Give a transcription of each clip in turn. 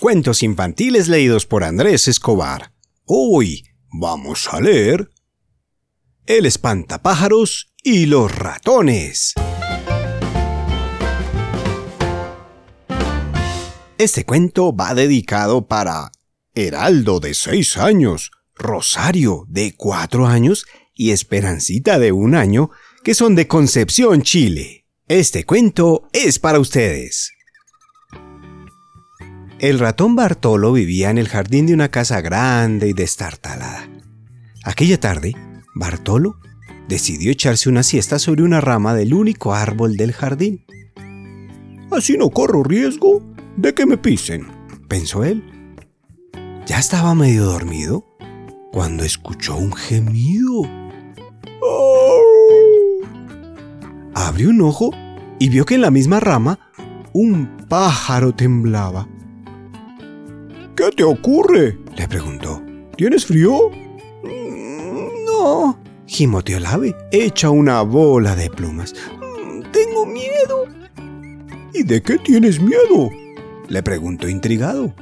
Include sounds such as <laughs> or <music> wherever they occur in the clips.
Cuentos infantiles leídos por Andrés Escobar. Hoy vamos a leer El espantapájaros y los ratones. Este cuento va dedicado para Heraldo de 6 años, Rosario de 4 años y Esperancita de un año, que son de Concepción, Chile. Este cuento es para ustedes. El ratón Bartolo vivía en el jardín de una casa grande y destartalada. Aquella tarde, Bartolo decidió echarse una siesta sobre una rama del único árbol del jardín. Así no corro riesgo de que me pisen, pensó él. Ya estaba medio dormido cuando escuchó un gemido. Abrió un ojo y vio que en la misma rama un pájaro temblaba. ¿Qué te ocurre? le preguntó. ¿Tienes frío? No, gimoteó el ave, hecha una bola de plumas. Tengo miedo. ¿Y de qué tienes miedo? le preguntó intrigado.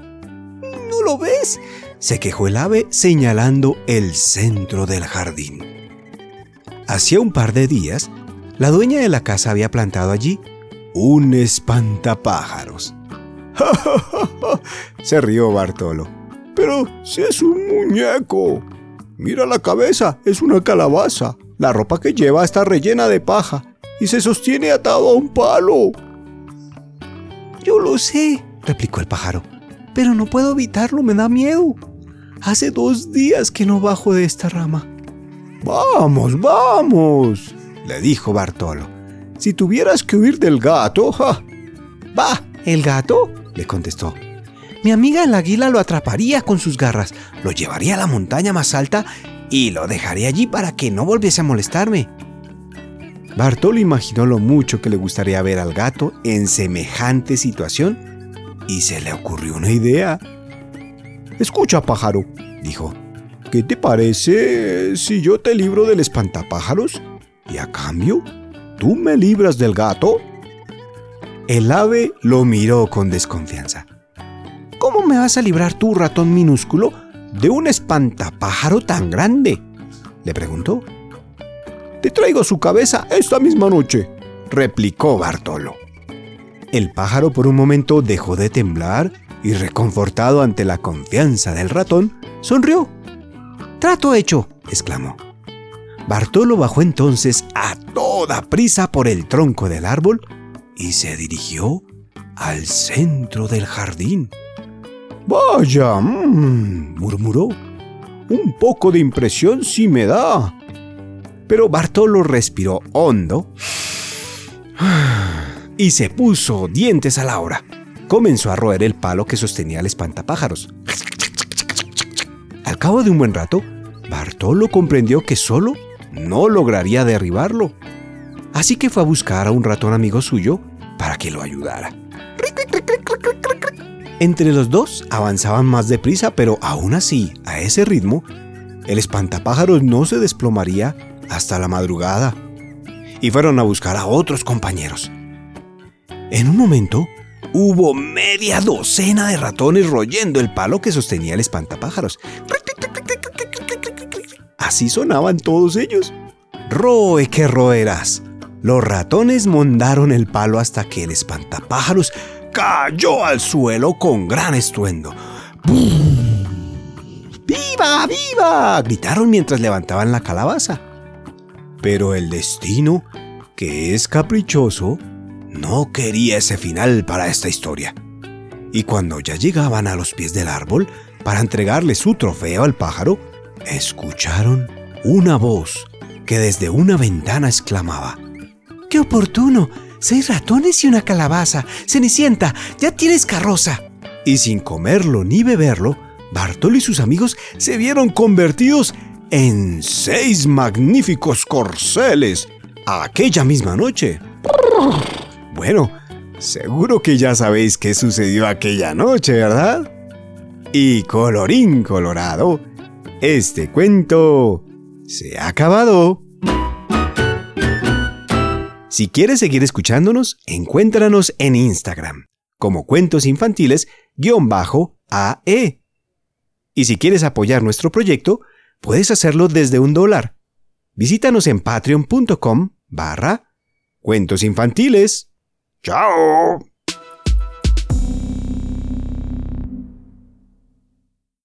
¿No lo ves? se quejó el ave señalando el centro del jardín. Hacía un par de días, la dueña de la casa había plantado allí un espantapájaros. <laughs> Se rió Bartolo. Pero si es un muñeco. Mira la cabeza, es una calabaza. La ropa que lleva está rellena de paja y se sostiene atado a un palo. Yo lo sé, replicó el pájaro, pero no puedo evitarlo, me da miedo. Hace dos días que no bajo de esta rama. Vamos, vamos, le dijo Bartolo. Si tuvieras que huir del gato, ¡ja! Va, ¿el gato? Le contestó. Mi amiga el águila lo atraparía con sus garras, lo llevaría a la montaña más alta y lo dejaría allí para que no volviese a molestarme. Bartolo imaginó lo mucho que le gustaría ver al gato en semejante situación y se le ocurrió una idea. Escucha, pájaro, dijo, ¿qué te parece si yo te libro del espantapájaros y a cambio tú me libras del gato? El ave lo miró con desconfianza. ¿Cómo me vas a librar tú, ratón minúsculo, de un espantapájaro tan grande? le preguntó. Te traigo su cabeza esta misma noche, replicó Bartolo. El pájaro por un momento dejó de temblar y reconfortado ante la confianza del ratón, sonrió. Trato hecho, exclamó. Bartolo bajó entonces a toda prisa por el tronco del árbol y se dirigió al centro del jardín. Vaya, mm", murmuró. Un poco de impresión sí me da. Pero Bartolo respiró hondo <sighs> y se puso dientes a la hora. Comenzó a roer el palo que sostenía el espantapájaros. Al cabo de un buen rato, Bartolo comprendió que solo no lograría derribarlo así que fue a buscar a un ratón amigo suyo para que lo ayudara. Entre los dos avanzaban más deprisa, pero aún así, a ese ritmo, el espantapájaros no se desplomaría hasta la madrugada. Y fueron a buscar a otros compañeros. En un momento, hubo media docena de ratones royendo el palo que sostenía el espantapájaros. Así sonaban todos ellos. Roe que roerás. Los ratones mondaron el palo hasta que el espantapájaros cayó al suelo con gran estruendo. ¡Viva, viva! gritaron mientras levantaban la calabaza. Pero el destino, que es caprichoso, no quería ese final para esta historia. Y cuando ya llegaban a los pies del árbol para entregarle su trofeo al pájaro, escucharon una voz que desde una ventana exclamaba, ¡Qué oportuno! Seis ratones y una calabaza. Cenicienta, ya tienes carroza. Y sin comerlo ni beberlo, Bartolo y sus amigos se vieron convertidos en seis magníficos corceles aquella misma noche. Bueno, seguro que ya sabéis qué sucedió aquella noche, ¿verdad? Y colorín colorado, este cuento se ha acabado. Si quieres seguir escuchándonos, encuéntranos en Instagram como Cuentos Infantiles AE. Y si quieres apoyar nuestro proyecto, puedes hacerlo desde un dólar. Visítanos en patreon.com barra cuentos infantiles. ¡Chao!